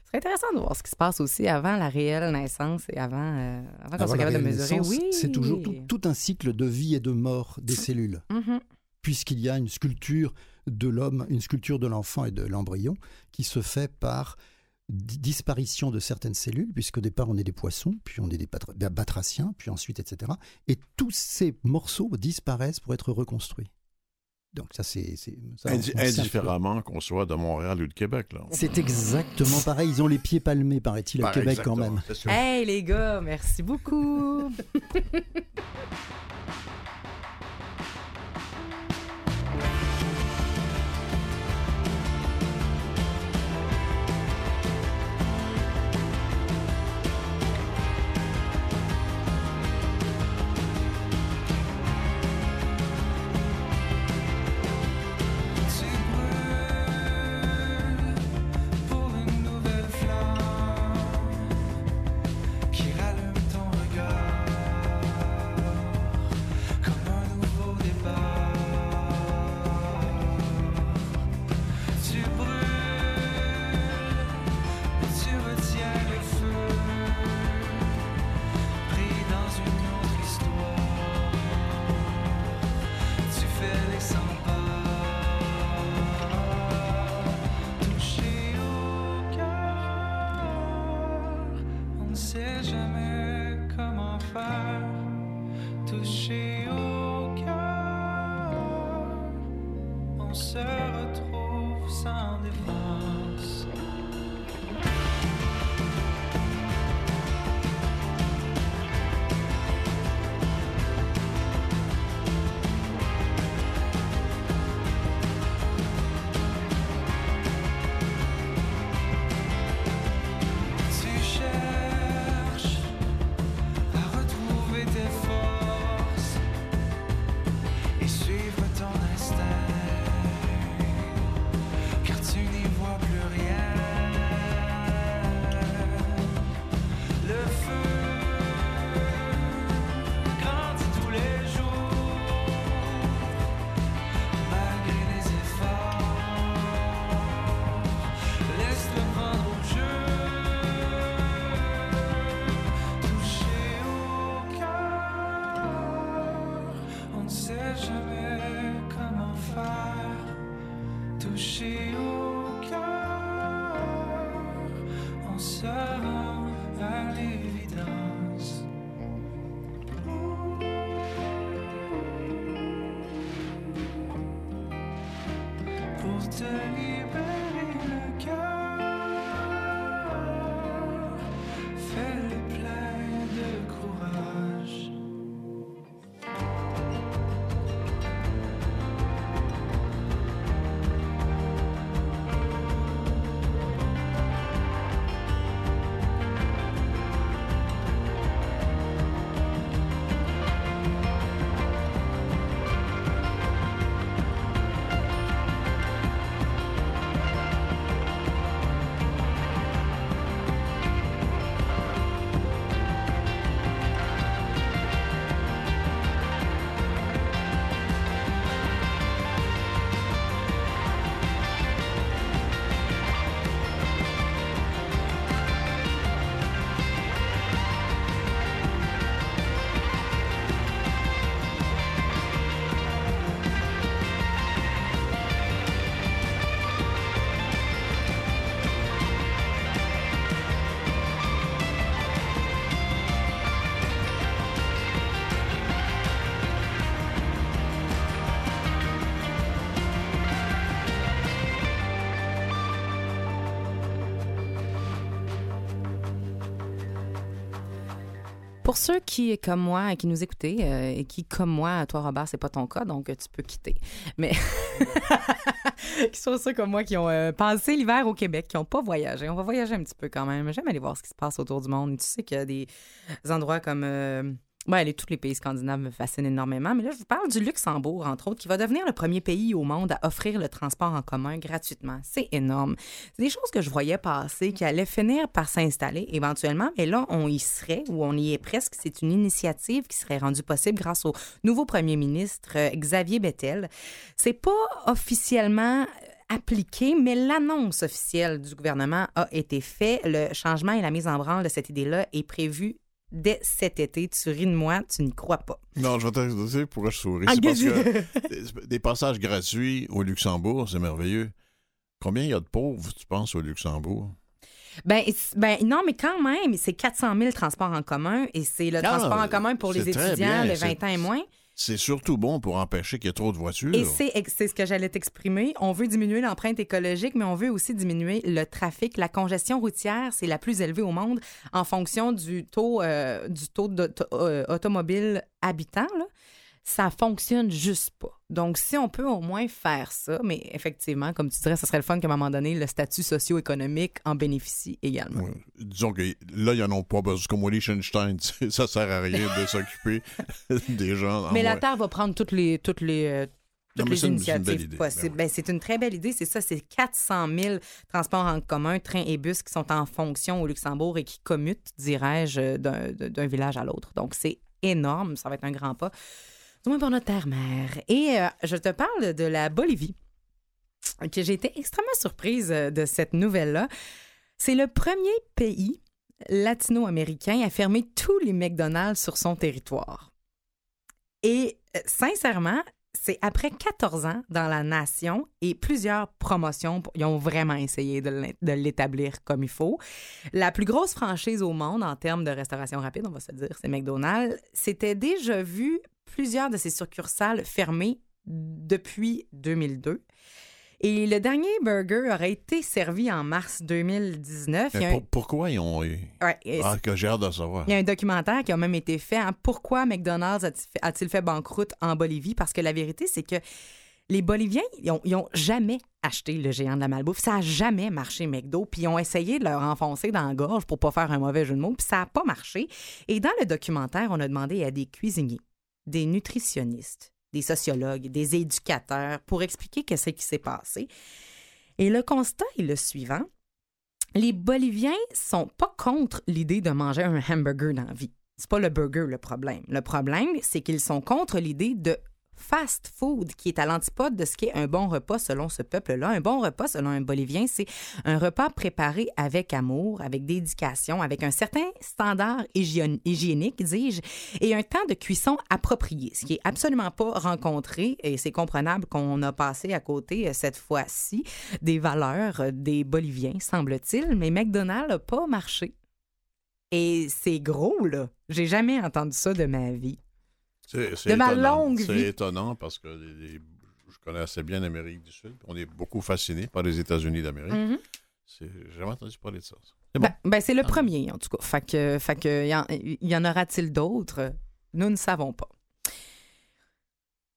Ce serait intéressant de voir ce qui se passe aussi avant la réelle naissance et avant, euh, avant qu'on soit capable de mesurer. Oui. C'est toujours tout, tout un cycle de vie et de mort des cellules, Mhm. puisqu'il y a une sculpture de l'homme, une sculpture de l'enfant et de l'embryon qui se fait par di- disparition de certaines cellules, puisqu'au départ on est des poissons, puis on est des batraciens, puis ensuite etc. Et tous ces morceaux disparaissent pour être reconstruits. Donc ça c'est... Indi- indifféremment qu'on soit de Montréal ou de Québec, là. C'est exactement pareil. Ils ont les pieds palmés, paraît-il, à Ben, Québec exactement, quand même. Hey les gars, merci beaucoup. te Qui, comme moi, qui nous écoutaient euh, et qui, comme moi, toi, Robert, c'est pas ton cas, donc euh, tu peux quitter. Mais qui sont ceux comme moi qui ont euh, passé l'hiver au Québec, qui n'ont pas voyagé. On va voyager un petit peu quand même. J'aime aller voir ce qui se passe autour du monde. Tu sais qu'il y a des endroits comme. Ben, les, tous les pays scandinaves me fascinent énormément, mais là, je vous parle du Luxembourg, entre autres, qui va devenir le premier pays au monde à offrir le transport en commun gratuitement. C'est énorme. C'est des choses que je voyais passer qui allaient finir par s'installer éventuellement, mais là, on y serait ou on y est presque. C'est une initiative qui serait rendue possible grâce au nouveau premier ministre euh, Xavier Bettel. C'est pas officiellement euh, appliqué, mais l'annonce officielle du gouvernement a été faite. Le changement et la mise en branle de cette idée-là est prévu dès cet été. Tu ris de moi, tu n'y crois pas. Non, je vais t'expliquer pourquoi je souris. Ah, C'est parce que des- passages gratuits au Luxembourg, c'est merveilleux. Combien il y a de pauvres, tu penses, au Luxembourg? Ben, ben non, mais quand même, c'est 400 000 transports en commun et c'est le Ah, transport en commun pour les étudiants, c'est- 20 ans et moins. C'est surtout bon pour empêcher qu'il y ait trop de voitures. Et c'est ce que j'allais t'exprimer. On veut diminuer l'empreinte écologique, mais on veut aussi diminuer le trafic. La congestion routière, c'est la plus élevée au monde en fonction du taux, euh, du euh, habitant. Ça fonctionne juste pas. Donc, si on peut au moins faire ça, mais effectivement, comme tu dirais, ce serait le fun qu'à un moment donné, le statut socio-économique en bénéficie également. Ouais. Disons que là, ils n'en ont pas besoin. Comme Liechtenstein, ça sert à rien de s'occuper des gens. en Mais la moins. Terre va prendre toutes les, toutes les, euh, Non, toutes les initiatives possibles. Ben Ben, c'est une très belle idée. C'est ça, c'est 400 000 transports en commun, trains et bus qui sont en fonction au Luxembourg et qui commutent, dirais-je, d'un village à l'autre. Donc, c'est énorme. Ça va être un grand pas. Moins pour notre terre-mère. Et euh, je te parle de la Bolivie, que j'ai été extrêmement surprise euh, de cette nouvelle-là. C'est le premier pays latino-américain à fermer tous les McDonald's sur son territoire. Et euh, sincèrement, c'est après 14 ans dans la nation et plusieurs promotions, ils ont vraiment essayé de l'établir comme il faut. La plus grosse franchise au monde en termes de restauration rapide, on va se dire, c'est McDonald's. C'était déjà vu plusieurs de ses succursales fermées depuis 2002. Et le dernier burger aurait été servi en mars 2019. Il y Mais a un- pour- pourquoi ils ont. Ouais, et Ah, que j'ai hâte de savoir. il y a un documentaire qui a même été fait. hein, Pourquoi McDonald's a-t-il fait- banqueroute en Bolivie? Parce que la vérité, c'est que les Boliviens, ils ont, ils ont jamais acheté le géant de la malbouffe. Ça n'a jamais marché, McDo. Puis ils ont essayé de leur enfoncer dans la gorge pour pas faire un mauvais jeu de mots. Puis ça n'a pas marché. Et dans le documentaire, on a demandé à des cuisiniers, des nutritionnistes, des sociologues, des éducateurs pour expliquer qu'est-ce qui s'est passé. Et le constat est le suivant. Les Boliviens sont pas contre l'idée de manger un hamburger dans la vie. C'est pas le burger le problème. Le problème, c'est qu'ils sont contre l'idée de fast food, qui est à l'antipode de ce qu'est un bon repas selon ce peuple-là. Un bon repas, selon un Bolivien, c'est un repas préparé avec amour, avec dédication, avec un certain standard hygiénique, dis-je, et un temps de cuisson approprié, ce qui est absolument pas rencontré, et c'est comprenable qu'on a passé à côté euh, cette fois-ci des valeurs euh, des Boliviens, semble-t-il, mais McDonald's n'a pas marché. Et c'est gros, là. J'ai jamais entendu ça de ma vie. C'est- c'est De ma étonnant. longue C'est vie. étonnant parce que les- les- je connais assez bien l'Amérique du Sud. On est beaucoup fasciné par les États-Unis d'Amérique. Mhm. C'est- J'ai jamais entendu parler de ça. C'est bon. Ben, ben, c'est le Ah. premier, en tout cas. Fait que, fait que, y, en, y en aura-t-il d'autres? Nous ne savons pas.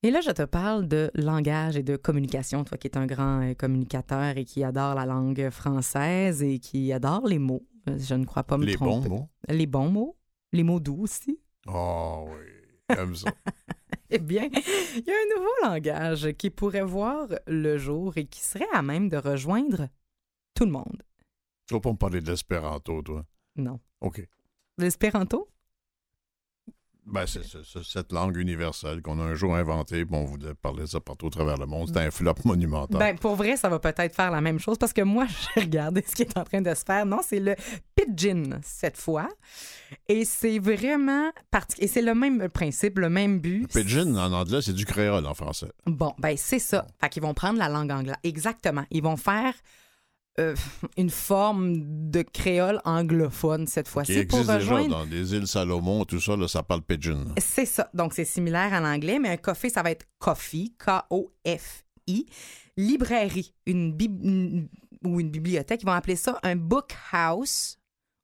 Et là, je te parle de langage et de communication, toi qui es un grand euh, communicateur et qui adore la langue française et qui adore les mots. Euh, Je ne crois pas me Les bons tromper. mots. Les bons mots. Les mots doux aussi. Oh oui, comme ça. Eh bien, il y a un nouveau langage qui pourrait voir le jour et qui serait à même de rejoindre tout le monde. Tu vas pas me parler de l'espéranto, toi? Non. OK. L'espéranto? Ben, c'est cette langue universelle qu'on a un jour inventée, puis on voulait parler ça partout au travers le monde. C'est un flop monumental. Ben, pour vrai, ça va peut-être faire la même chose parce que moi, j'ai regardé ce qui est en train de se faire. Non, c'est le pidgin cette fois. Et c'est vraiment parti- Et c'est le même principe, le même but. Pidgin, en anglais, c'est du créole en français. Bon, ben, c'est ça. Fait qu'ils vont prendre la langue anglaise. Exactement. Ils vont faire euh, une forme de créole anglophone cette Qui fois-ci pour existe déjà rejoindre. dans les îles Salomon, tout ça, là, ça parle Pidgin. C'est ça. Donc, c'est similaire à l'anglais, mais un coffee, ça va être coffee, K-O-F-I. Librairie, une bib- une- ou une bibliothèque, ils vont appeler ça un book house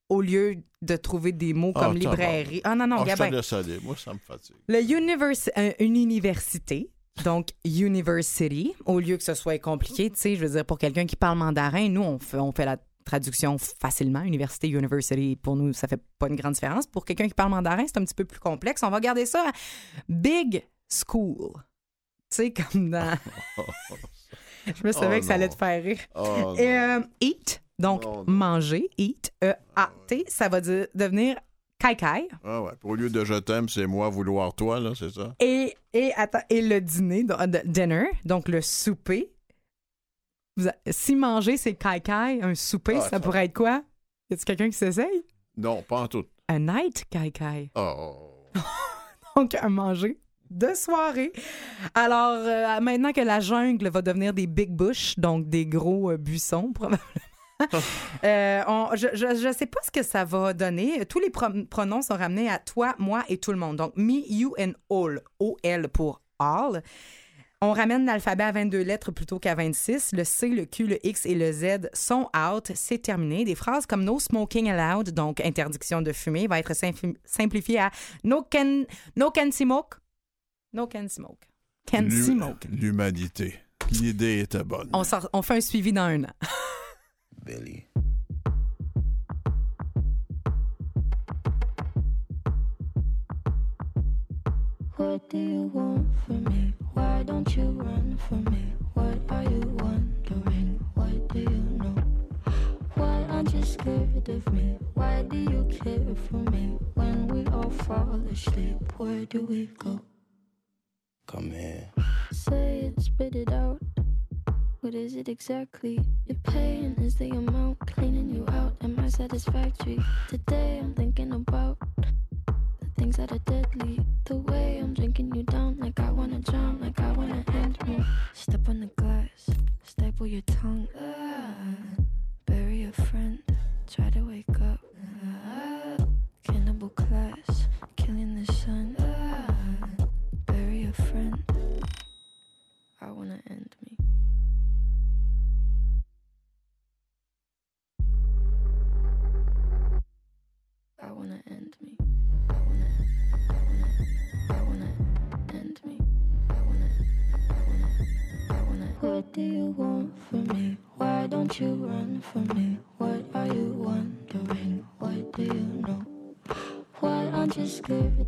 au lieu de trouver des mots Ah, comme librairie. Ah non, non, Ah, je te Gabin. laisse aller. Moi, ça me fatigue. Le univers- euh, une université, donc university, au lieu que ce soit compliqué, tu sais, je veux dire, pour quelqu'un qui parle mandarin, nous, on fait, on fait la traduction facilement. Université, university, pour nous, ça fait pas une grande différence. Pour quelqu'un qui parle mandarin, c'est un petit peu plus complexe. On va garder ça à big school. Tu sais, comme dans... je me savais Oh que ça allait te faire rire. Oh, euh, eat, donc Non, non. manger, eat, E-A-T, ça va dire, devenir kai kai. Ah ouais. Au lieu de je t'aime, c'est moi vouloir toi, là, c'est ça? Et, et, attends, et le dîner, donc, euh, dinner, donc le souper. Vous a- si manger, c'est kai kai, un souper, Ah, ça ça- pourrait être quoi? Y a-t-il quelqu'un qui s'essaye? Non, pas en tout. Un night kai kai. Oh. Donc, un manger de soirée. Alors, euh, maintenant que la jungle va devenir des big bush, donc des gros euh, buissons, probablement. euh, on- je, je sais pas ce que ça va donner. Tous les pro- pronoms sont ramenés à toi, moi et tout le monde. Donc, me, you and all. O-L pour all. On ramène l'alphabet à 22 lettres plutôt qu'à 26. Le C, le Q, le X et le Z sont out. C'est terminé. Des phrases comme no smoking allowed, donc interdiction de fumer, va être simpli- simplifié à no can, no can smoke. No can smoke. Can smoke. L'humanité. L'idée était bonne. On, sort- on fait un suivi dans un an. Billy. What do you want from me? Why don't you run from me? What are you wondering? What do you know? Why aren't you scared of me? Why do you care for me? When we all fall asleep, where do we go? Come here. Say it, spit it out. What is it exactly? Your pain is the amount cleaning you out. Am I satisfactory? Today I'm thinking about the things that are deadly. The way I'm drinking you down, like I wanna drown, like I wanna end me. Step on the glass, staple your tongue. Ah,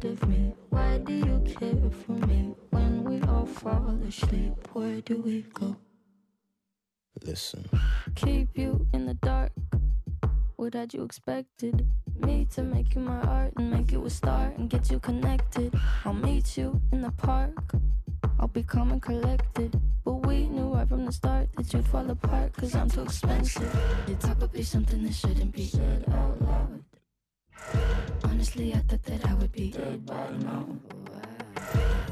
of me? Why do you care for me? When we all fall asleep, where do we go? Listen. keep you in the dark. What had you expected? Me to make you my art and make you a star and get you connected. I'll meet you in the park. I'll be calm and collected. But we knew right from the start that you'd fall apart cause I'm too expensive. Would be something that shouldn't be said out loud. Honestly, I thought that I would be dead by now.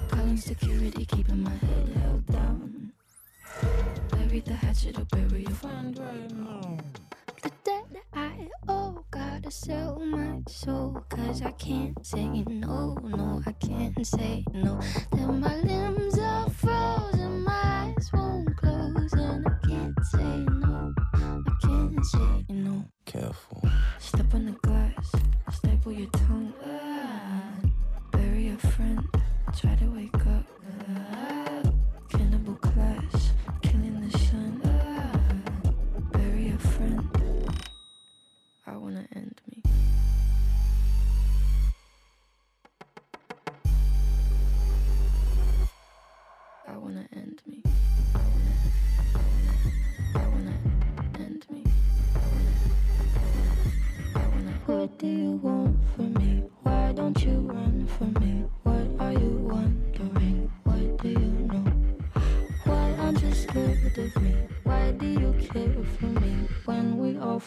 Calling security, keeping my head held down. Bury the hatchet or bury your friend right now. The debt I owe, gotta sell my soul, cause I can't say no, no, I can't say no. Till my limbs are frozen, my eyes won't close, and I can't say no, I can't say no. Careful. Step on the glass, staple your tongue,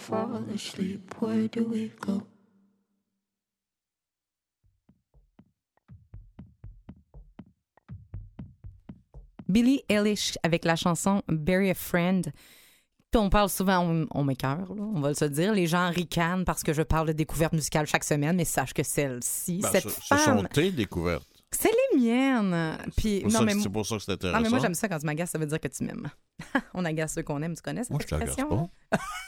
fall asleep, where do we go? Billie Eilish avec la chanson Bury a Friend. Puis on parle souvent, on, on m'écoeure, là, on va le se dire. Les gens ricanent parce que je parle de découvertes musicales chaque semaine, mais sache que celle-ci, Ben, cette ce, ce sont femme, tes découvertes. c'est les miennes. Puis, C'est pour non, ça mais, que- c'est pour ça que c'est intéressant. non, mais moi, j'aime ça quand tu m'agaces, ça veut dire que tu m'aimes. on agace ceux qu'on aime, tu connais cette Moi, je expression? pas.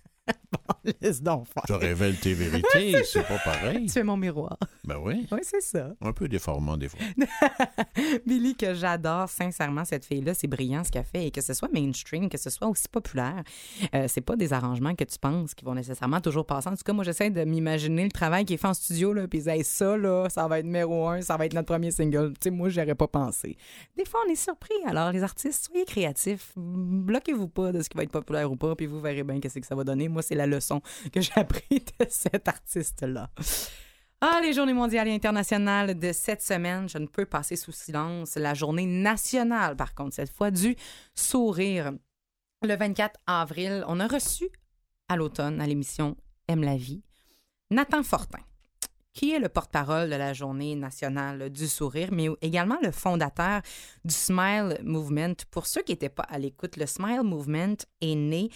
Laisse donc faire. Je révèle tes vérités, c'est pas pareil. Tu es mon miroir. Ben oui, Oui, c'est ça. un peu déformant des fois. Billy, que j'adore sincèrement, cette fille-là, c'est brillant ce qu'elle fait. Et que ce soit mainstream, que ce soit aussi populaire, euh, c'est pas des arrangements que tu penses qui vont nécessairement toujours passer. En tout cas, moi, j'essaie de m'imaginer le travail qui est fait en studio, là, puis hey, ça, là, ça va être numéro un, ça va être notre premier single. Tu sais, moi, j'aurais pas pensé. Des fois, on est surpris. Alors, les artistes, soyez créatifs. Bloquez-vous pas de ce qui va être populaire ou pas, puis vous verrez bien qu'est-ce que ça va donner. Moi, c'est la leçon que j'ai appris de cet artiste-là. Ah, les journées mondiales et internationales de cette semaine, je ne peux passer sous silence la journée nationale, par contre, cette fois, du sourire. Le 24 avril, on a reçu à l'automne, à l'émission Aime la vie, Nathan Fortin, qui est le porte-parole de la journée nationale du sourire, mais également le fondateur du Smile Movement. Pour ceux qui n'étaient pas à l'écoute, le Smile Movement est né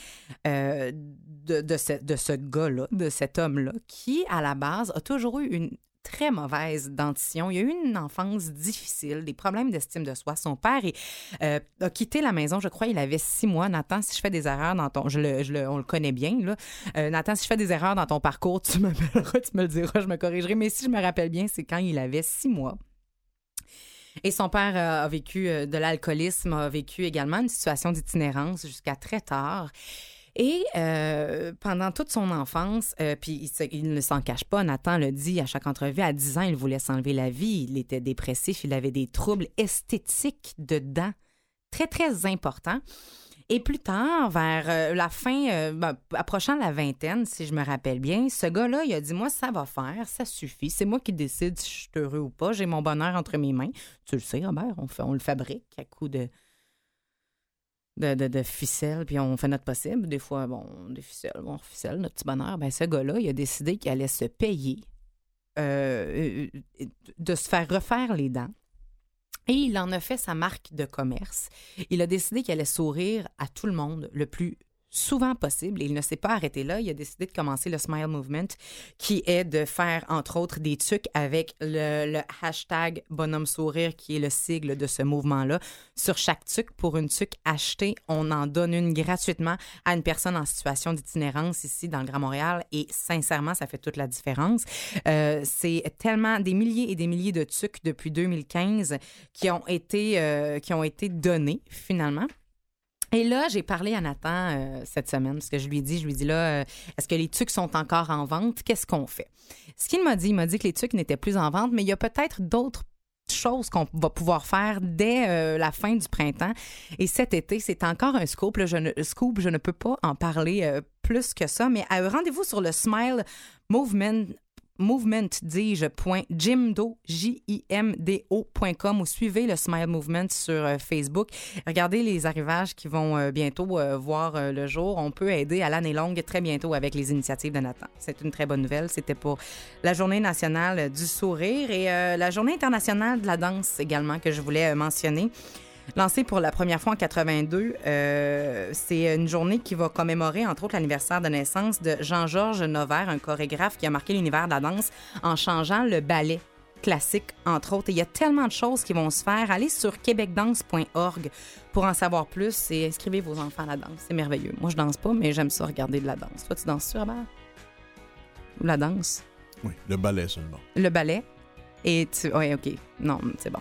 euh, de, ce, de ce gars-là, de cet homme-là, qui, à la base, a toujours eu une très mauvaise dentition. Il a eu une enfance difficile, des problèmes d'estime de soi. Son père euh, a quitté la maison, je crois, il avait six mois. Nathan, si je fais des erreurs dans ton... On le connaît bien. Euh, si je fais des erreurs dans ton parcours, tu m'appelleras, tu me le diras, je me corrigerai. Mais si je me rappelle bien, c'est quand il avait six mois. Et son père euh, a vécu de l'alcoolisme, a vécu également une situation d'itinérance jusqu'à très tard. Et euh, pendant toute son enfance, euh, puis il, ne s'en cache pas, Nathan le dit à chaque entrevue, à 10 ans, il voulait s'enlever la vie, il était dépressif, il avait des troubles esthétiques de dents très, très importants. Et plus tard, vers euh, la fin, ben, approchant la vingtaine, si je me rappelle bien, ce gars-là, il a dit Moi, ça va faire, ça suffit. C'est moi qui décide si je suis heureux ou pas. J'ai mon bonheur entre mes mains. Tu le sais, Robert, on, on le fabrique à coup de, de, de, ficelles, puis on fait notre possible. Des fois, bon, des ficelles, on ficelle notre petit bonheur. Ben, ce gars-là, il a décidé qu'il allait se payer euh, euh, de se faire refaire les dents. Et il en a fait sa marque de commerce. Il a décidé qu'il allait sourire à tout le monde le plus souvent possible et il ne s'est pas arrêté là. Il a décidé de commencer le Smile Movement qui est de faire, entre autres, des trucs avec le, hashtag bonhomme sourire qui est le sigle de ce mouvement-là. Sur chaque tuc, pour une tuc achetée, on en donne une gratuitement à une personne en situation d'itinérance ici dans le Grand Montréal et sincèrement, ça fait toute la différence. Euh, c'est tellement des milliers et des milliers de tucs depuis 2015 qui ont été, euh, qui ont été donnés finalement. Et là, j'ai parlé à Nathan euh, cette semaine, parce que je lui ai dit, je lui ai dit là, euh, est-ce que les tucs sont encore en vente? Qu'est-ce qu'on fait? Ce qu'il m'a dit, il m'a dit que les tucs n'étaient plus en vente, mais il y a peut-être d'autres choses qu'on va pouvoir faire dès euh, la fin du printemps. Et cet été, c'est encore un scoop. là, je ne, scoop, je ne peux pas en parler plus que ça, mais rendez-vous sur le Smile Movement movement, dis-je, point jimdo, J-I-M-D-O.com ou suivez le Smile Movement sur euh, Facebook. Regardez les arrivages qui vont euh, bientôt euh, voir le jour. On peut aider à l'année longue très bientôt avec les initiatives de Nathan. C'est une très bonne nouvelle. C'était pour la Journée nationale du sourire et la Journée internationale de la danse également que je voulais mentionner. Lancé pour la première fois en 82, euh, c'est une journée qui va commémorer, entre autres, l'anniversaire de naissance de Jean-Georges Nover, un chorégraphe qui a marqué l'univers de la danse en changeant le ballet classique, entre autres. Et il y a tellement de choses qui vont se faire. Allez sur québecdanse.org pour en savoir plus et inscrivez vos enfants à la danse. C'est merveilleux. Moi, je danse pas, mais j'aime ça regarder de la danse. Toi, tu danses-tu, Robert? Ou la danse? Oui, le ballet seulement. Le ballet? Et tu. Oui, OK. Non, c'est bon.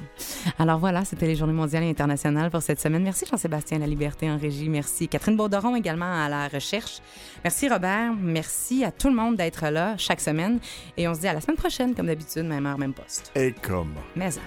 Alors voilà, c'était les Journées mondiales et internationales pour cette semaine. Merci Jean-Sébastien La Liberté en régie. Merci Catherine Bauderon également à la recherche. Merci Robert. Merci à tout le monde d'être là chaque semaine. Et on se dit à la semaine prochaine, comme d'habitude, même heure, même poste. Et comme. Mais ça.